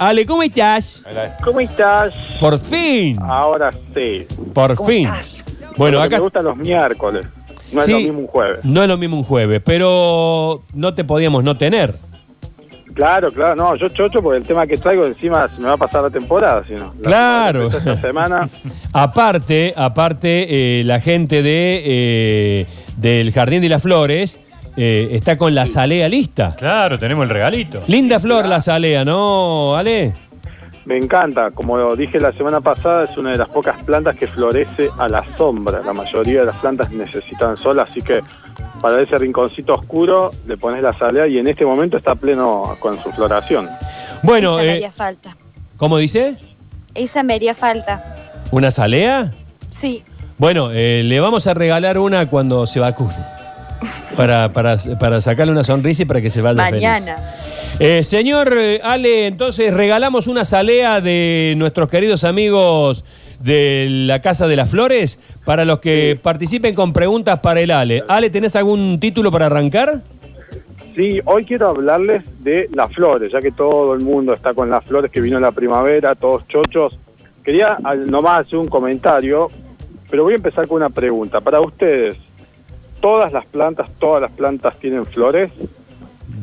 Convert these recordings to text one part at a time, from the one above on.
Ale, ¿cómo estás? ¿Cómo estás? Por fin, Ahora sí. por ¿Cómo fin. estás? Bueno, acá Me gustan los miércoles. No Sí. es lo mismo un jueves. no es lo mismo un jueves, pero no te podíamos no tener. Claro, claro. No, yo chocho porque el tema que traigo encima se me va a pasar la temporada, si no. La Claro. que Esta semana. Aparte, aparte, eh, la gente de eh, del Jardín de las Flores eh, está con la salea lista. Claro, tenemos el regalito. Linda flor la salea, ¿no, Ale? Me encanta. Como dije la semana pasada, es una de las pocas plantas que florece a la sombra. La mayoría de las plantas necesitan sol, así que para ese rinconcito oscuro le pones la salea y en este momento está pleno con su floración. Bueno, Esa me eh, haría falta. ¿cómo dice? Esa me haría falta. ¿Una salea? Sí. Bueno, eh, le vamos a regalar una cuando se vacune. Para, para, para sacarle una sonrisa y para que se vaya feliz. Mañana. Eh, señor eh, Ale, entonces regalamos una salea de nuestros queridos amigos de la Casa de las Flores para los que participen con preguntas para el Ale. Ale, ¿tenés algún título para arrancar? Sí, hoy quiero hablarles de las flores, ya que todo el mundo está con las flores, que vino la primavera, todos chochos. Quería al- nomás hacer un comentario, pero voy a empezar con una pregunta. Para ustedes, ¿todas las plantas, todas las plantas tienen flores?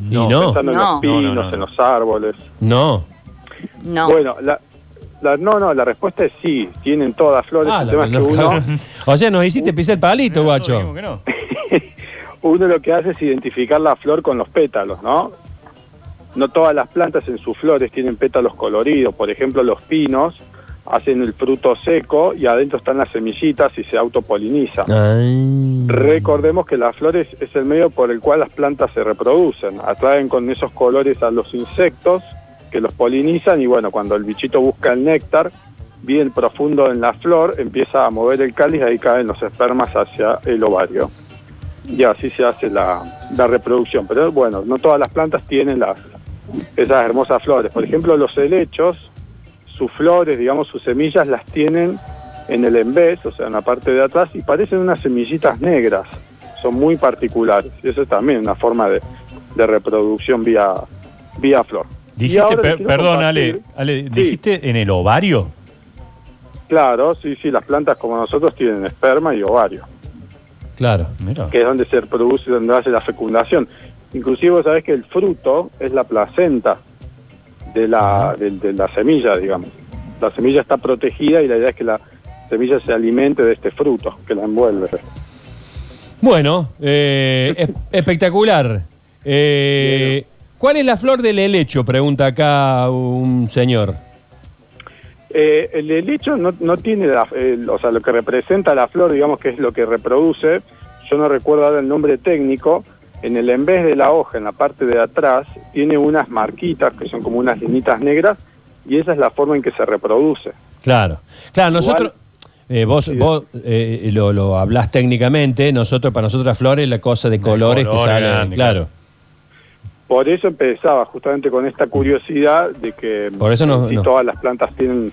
Y no. Pensando en No. los pinos, No, no, no, en no. los árboles. No. No. Bueno, la, la- no, no, la respuesta es sí, tienen todas flores. Ah, el la- tema es que no, uno. O sea, nos hiciste pisar el palito, guacho. No. uno lo que hace es identificar la flor con los pétalos, ¿no? No todas las plantas en sus flores tienen pétalos coloridos. Por ejemplo, los pinos hacen el fruto seco y adentro están las semillitas y se autopolinizan. Ay. Recordemos que las flores es el medio por el cual las plantas se reproducen. Atraen con esos colores a los insectos que los polinizan y bueno, cuando el bichito busca el néctar, bien profundo en la flor, empieza a mover el cáliz y ahí caen los espermas hacia el ovario. Y así se hace la, la reproducción. Pero bueno, no todas las plantas tienen las, esas hermosas flores. Por ejemplo, los helechos, sus flores, digamos, sus semillas las tienen en el embés, o sea, en la parte de atrás, y parecen unas semillitas negras. Son muy particulares. Y eso es también una forma de, de reproducción vía, vía flor. Dijiste, per- perdón, Ale, compartir- Ale, dijiste en el ovario. Claro, sí, sí, las plantas como nosotros tienen esperma y ovario, Claro. Mira. que es donde se reproduce, donde hace la fecundación. Inclusive vos sabés que el fruto es la placenta de la, de, de la semilla, digamos. La semilla está protegida y la idea es que la semilla se alimente de este fruto que la envuelve. Bueno, eh, es- espectacular. Eh, ¿Cuál es la flor del helecho? Pregunta acá un señor. Eh, el helecho no, no tiene, la- o sea, lo que representa la flor, digamos que es lo que reproduce, yo no recuerdo ahora el nombre técnico, en el en vez de la hoja, en la parte de atrás, tiene unas marquitas que son como unas linitas negras y esa es la forma en que se reproduce. Claro. Claro, nosotros. eh, vos vos eh, lo, lo hablás técnicamente, nosotros para nosotros las flores la cosa de colores que salen, grande, claro. Por eso empezaba justamente con esta curiosidad de que Por eso no- si no. todas las plantas tienen,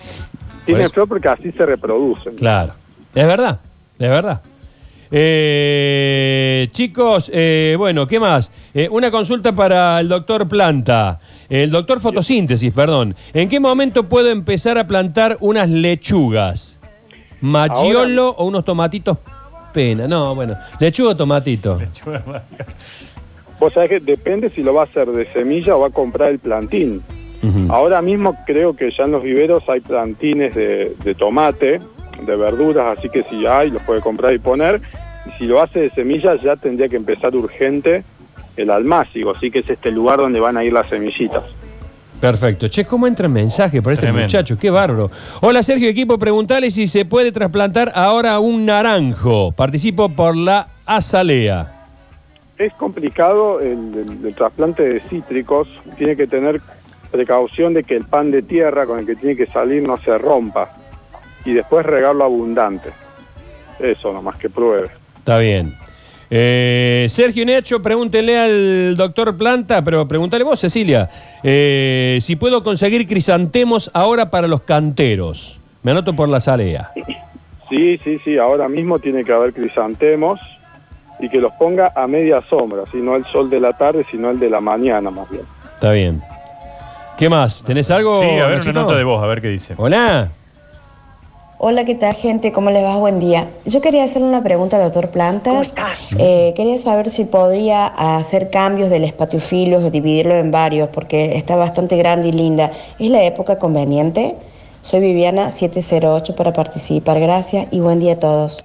tienen eso. flor porque así se reproducen. Claro. Es verdad, es verdad. Eh, chicos, eh, bueno, ¿qué más? Eh, una consulta para el doctor Planta, el doctor Fotosíntesis, perdón. ¿En qué momento puedo empezar a plantar unas lechugas? ¿Machiolo o unos tomatitos pena? No, bueno, lechuga o tomatito. Vos sabés que depende si lo va a hacer de semilla o va a comprar el plantín. Ujú. Ahora mismo creo que ya en los viveros hay plantines de, de tomate, de verduras, así que si hay, los puede comprar y poner. Y si lo hace de semillas, ya tendría que empezar urgente el almácigo, así que es este lugar donde van a ir las semillitas. Perfecto. Che, ¿cómo entra el mensaje para este Tremendo. muchacho? Qué bárbaro. Hola Sergio, equipo, preguntale si se puede trasplantar ahora un naranjo. Participo por la azalea. Es complicado el, el- el trasplante de cítricos, tiene que tener precaución de que el pan de tierra con el que tiene que salir no se rompa y después regarlo abundante. Eso nomás que pruebe. Está bien. Eh, Sergio Necho, pregúntele al doctor Planta, pero pregúntale vos, Cecilia, eh, si puedo conseguir crisantemos ahora para los canteros. Me anoto por la salea. Sí, sí, sí, ahora mismo tiene que haber crisantemos y que los ponga a media sombra, ¿sí? no el sol de la tarde, sino el de la mañana más bien. Está bien. ¿Qué más? ¿Tenés algo? Sí, a ver Nachito? una nota de voz, a ver qué dice. Hola. Hola, ¿qué tal, gente? ¿Cómo les va? Buen día. Yo quería hacerle una pregunta al doctor Plantas. Eh, quería saber si podría hacer cambios del espatiofilos o dividirlo en varios, porque está bastante grande y linda. ¿Es la época conveniente? Soy Viviana 708 para participar. Gracias y buen día a todos.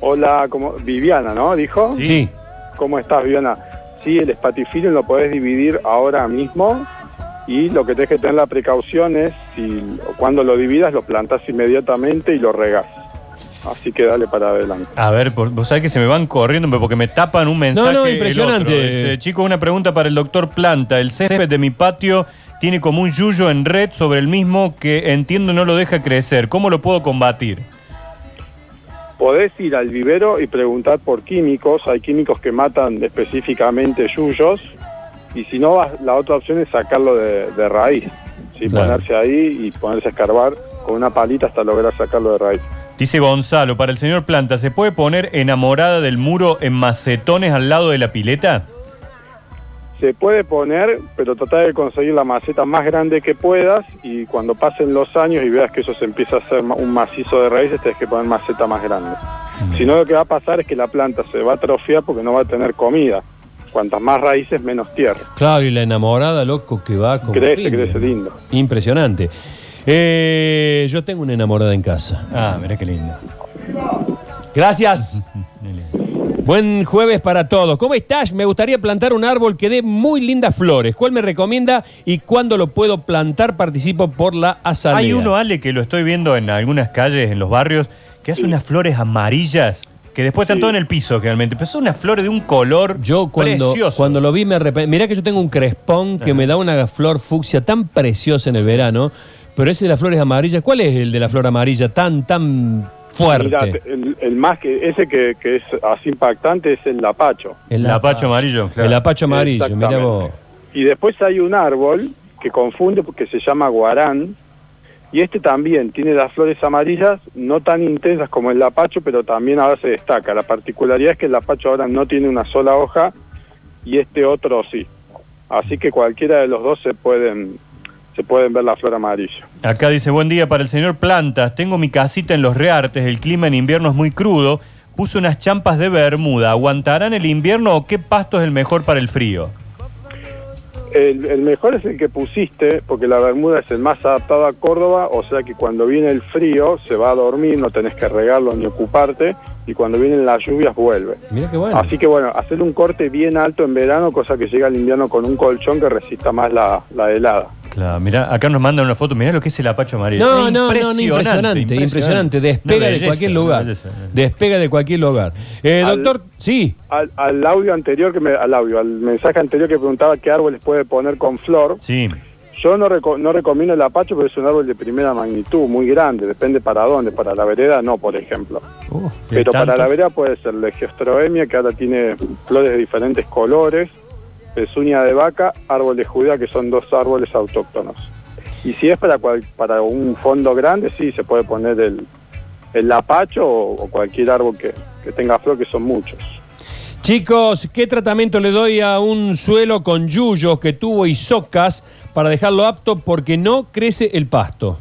Hola, como Viviana, ¿no? Dijo. Sí. Sí. ¿Cómo estás, Viviana? Sí, el espatifilio lo podés dividir ahora mismo y lo que tenés que tener la precaución es si cuando lo dividas lo plantás inmediatamente y lo regás. Así que dale para adelante. A ver, vos sabés que se me van corriendo porque me tapan un mensaje. No, no, el impresionante. otro. Dice, Chicos, una pregunta para el doctor Planta. El césped de mi patio tiene como un yuyo en red sobre el mismo que entiendo no lo deja crecer. ¿Cómo lo puedo combatir? Podés ir al vivero y preguntar por químicos. Hay químicos que matan específicamente yuyos. Y si no, la otra opción es sacarlo de, de raíz. ¿sí? Claro. Ponerse ahí y ponerse a escarbar con una palita hasta lograr sacarlo de raíz. Dice Gonzalo, para el señor Planta, ¿se puede poner enamorada del muro en macetones al lado de la pileta? Se puede poner, pero trata de conseguir la maceta más grande que puedas y cuando pasen los años y veas que eso se empieza a hacer un macizo de raíces, tienes que poner maceta más grande. Si no, lo que va a pasar es que la planta se va a atrofiar porque no va a tener comida. Cuantas más raíces, menos tierra. Claro, y la enamorada, loco, que va con Crece, piña. crece lindo. Impresionante. Eh, yo tengo una enamorada en casa. Ah, mira qué lindo. Gracias. Buen jueves para todos. ¿Cómo estás? Me gustaría plantar un árbol que dé muy lindas flores. ¿Cuál me recomienda y cuándo lo puedo plantar? Participo por la asamblea. Hay uno, Ale, que lo estoy viendo en algunas calles, en los barrios, que hace unas flores amarillas que después están Sí. todo en el piso, realmente. Pero son unas flores de un color Yo cuando, precioso. cuando lo vi me arrepentí. Mirá que yo tengo un crespón que Ajá. me da una flor fucsia tan preciosa en el verano, pero ese de las flores amarillas, ¿cuál es el de la flor amarilla tan, tan fuerte? Mirá, el, el más que ese que, que es así impactante es el lapacho. El Lapacho amarillo, claro. El apacho amarillo, mira Exactamente. vos. Y después hay un árbol que confunde porque se llama guarán. Y este también tiene las flores amarillas, no tan intensas como el lapacho, pero también ahora se destaca. La particularidad es que el lapacho ahora no tiene una sola hoja y este otro sí. Así que cualquiera de los dos se pueden, se pueden ver la flor amarilla. Acá dice, buen día para el señor Plantas. Tengo mi casita en Los Reartes, el clima en invierno es muy crudo. Puse unas champas de bermuda. ¿Aguantarán el invierno o qué pasto es el mejor para el frío? El, mejor es el que pusiste, porque la bermuda es el más adaptado a Córdoba, o sea que cuando viene el frío se va a dormir, no tenés que regarlo ni ocuparte, y cuando vienen las lluvias vuelve. Mira qué bueno. Así que bueno, hacer un corte bien alto en verano, cosa que llega al invierno con un colchón que resista más la, la helada. Claro, mira, acá nos mandan una foto. Mirá lo que es el apacho amarillo. No, no, no, no, impresionante, impresionante. Despega de cualquier lugar. belleza. Despega de cualquier lugar. Eh, Al- doctor, sí. Al, al audio anterior, que me, al audio, al mensaje anterior que preguntaba qué árboles puede poner con flor, Sí. Yo no, reco- no recomiendo el apacho, pero es un árbol de primera magnitud, muy grande, depende para dónde, para la vereda no, por ejemplo. Uh, Pero para la vereda puede ser legiostroemia, que ahora tiene flores de diferentes colores, pezuña de vaca, árbol de Judea, que son dos árboles autóctonos. Y si es para, cual- para un fondo grande, sí, se puede poner el, el lapacho o, o cualquier árbol que, que tenga flor, que son muchos. Chicos, ¿qué tratamiento le doy a un suelo con yuyos que tuvo y socas para dejarlo apto porque no crece el pasto?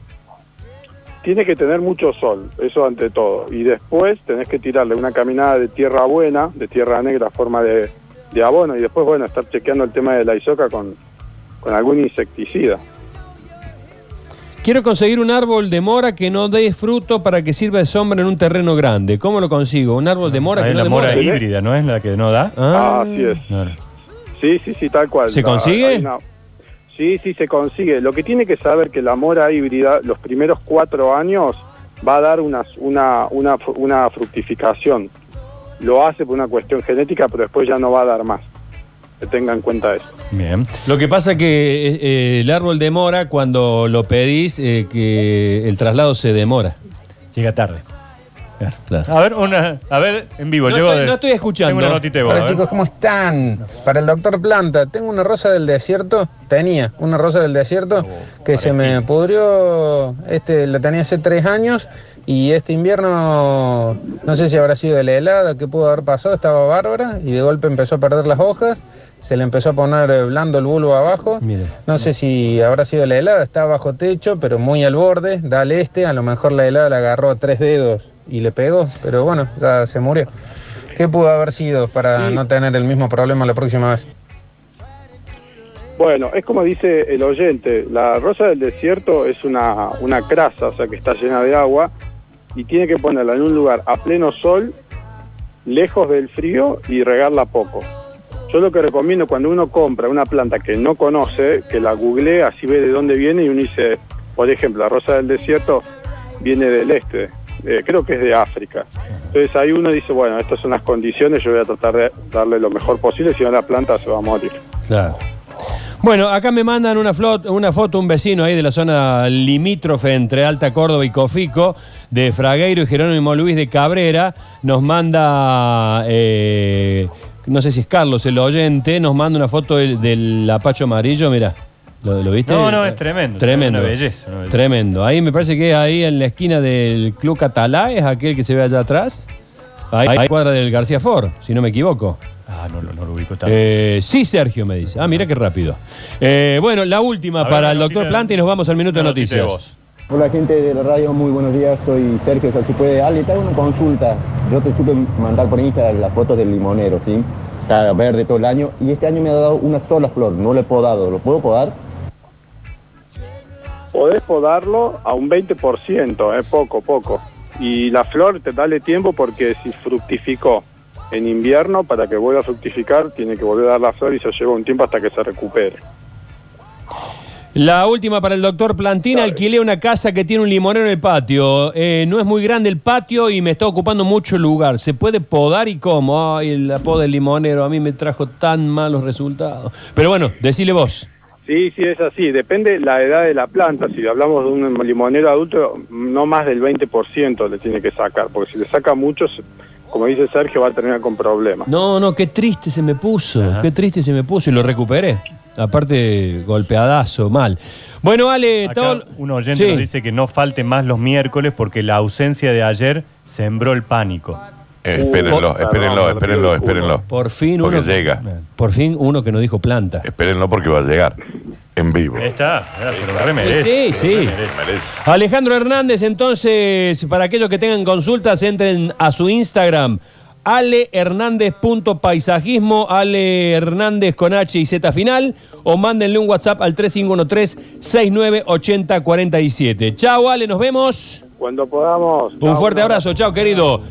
Tiene que tener mucho sol, eso ante todo. Y después tenés que tirarle una caminada de tierra buena, de tierra negra forma de, de abono. Y después, bueno, estar chequeando el tema de la isoca con, con algún insecticida. Quiero conseguir un árbol de mora que no dé fruto para que sirva de sombra en un terreno grande. ¿Cómo lo consigo? ¿Un árbol de mora Ahí que no la dé mora mora? híbrida, ¿no es la que no da? Ah, Así es. Claro. Sí, sí, sí, tal cual. ¿Se La- consigue? Sí, sí, se consigue. Lo que tiene que saber que la mora híbrida, los primeros cuatro años, va a dar una, una, una, fru- una fructificación. Lo hace por una cuestión genética, pero después ya no va a dar más. Que tenga en cuenta eso. Bien. Lo que pasa que eh, eh, el árbol de mora, cuando lo pedís, eh, que el traslado se demora. Llega tarde. Claro. A ver, una, a ver, en vivo. No llego estoy- de- no estoy escuchando. Tengo una notita de voz, a Hola ver. chicos, ¿cómo están? Para el doctor Planta, tengo una rosa del desierto, tenía una rosa del desierto que se me pudrió, este, la tenía hace tres años y este invierno, no sé si habrá sido de la helada, que pudo haber pasado, estaba bárbara y de golpe empezó a perder las hojas se le empezó a poner eh, blando el bulbo abajo. Mire. No sé si habrá sido la helada, está bajo techo, pero muy al borde, da al este, a lo mejor la helada la agarró a tres dedos y le pegó, pero bueno, ya se murió. ¿Qué pudo haber sido para Sí. no tener el mismo problema la próxima vez? Bueno, es como dice el oyente, la rosa del desierto es una, una crasa, o sea que está llena de agua y tiene que ponerla en un lugar a pleno sol, lejos del frío y regarla poco. Yo lo que recomiendo cuando uno compra una planta que no conoce, que la googlee, así ve de dónde viene y uno dice, por ejemplo, la rosa del desierto viene del este, eh, creo que es de África. Entonces ahí uno dice, bueno, estas son las condiciones, yo voy a tratar de darle lo mejor posible, si no la planta se va a morir. Claro. Bueno, acá me mandan una, foto, un vecino ahí de la zona limítrofe entre Alta Córdoba y Cofico, de Fragueiro y Jerónimo Luis de Cabrera. Nos manda, eh, no sé si es Carlos el oyente, nos manda una foto del, del apacho amarillo, mira. ¿Lo, lo viste? No, no, es tremendo, Tremendo. una belleza, una belleza. Tremendo. Ahí me parece que es ahí en la esquina del Club Catalá, es aquel que se ve allá atrás. Ahí, ahí cuadra del García Ford, si no me equivoco. Ah, no, no, no lo ubico tanto. Eh, sí, Sergio me dice. Ah, mira qué rápido. Eh, bueno, la última ver, para el doctor Planta y nos vamos al minuto de noticias. Hola gente de la radio, muy buenos días, soy Sergio Salsipuede. Ale, te hago una consulta. Yo te supe mandar por Instagram las fotos del limonero, ¿sí? Está verde todo el año y este año me ha dado una sola flor, no lo he podado. ¿Lo puedo podar? Podés podarlo a un 20%, eh, poco, poco. Y la flor te dale tiempo porque si fructificó en invierno, para que vuelva a fructificar, tiene que volver a dar la flor y se lleva un tiempo hasta que se recupere. La última para el doctor Plantina. Alquilé una casa que tiene un limonero en el patio. Eh, no es muy grande el patio y me está ocupando mucho lugar. ¿Se puede podar y cómo? Ay, la poda del limonero a mí me trajo tan malos resultados. Pero bueno, decile vos. Sí, sí, es así. Depende la edad de la planta. Si hablamos de un limonero adulto, no más del 20% le tiene que sacar, porque si le saca mucho, como dice Sergio, va a terminar con problemas. No, no, qué triste se me puso. Ajá. Qué triste se me puso y lo recuperé. Aparte, golpeadazo, mal. Bueno, Ale, Acá todo... un oyente Sí. nos dice que no falte más los miércoles porque la ausencia de ayer sembró el pánico. Eh, espérenlo, perdón, espérenlo, espérenlo, espérenlo. Por fin Porque llega. Por fin uno que no dijo planta. Espérenlo porque va a llegar. En vivo. Ahí está, se lo remerece. Sí, se lo sí. remerece. Alejandro Hernández, entonces, para aquellos que tengan consultas, entren a su Instagram, alehernández.paisajismo, Ale Hernández con H y Z final, o mándenle un WhatsApp al 3513-698047. Chao, Ale, nos vemos. Cuando podamos... Un fuerte abrazo, chao, querido.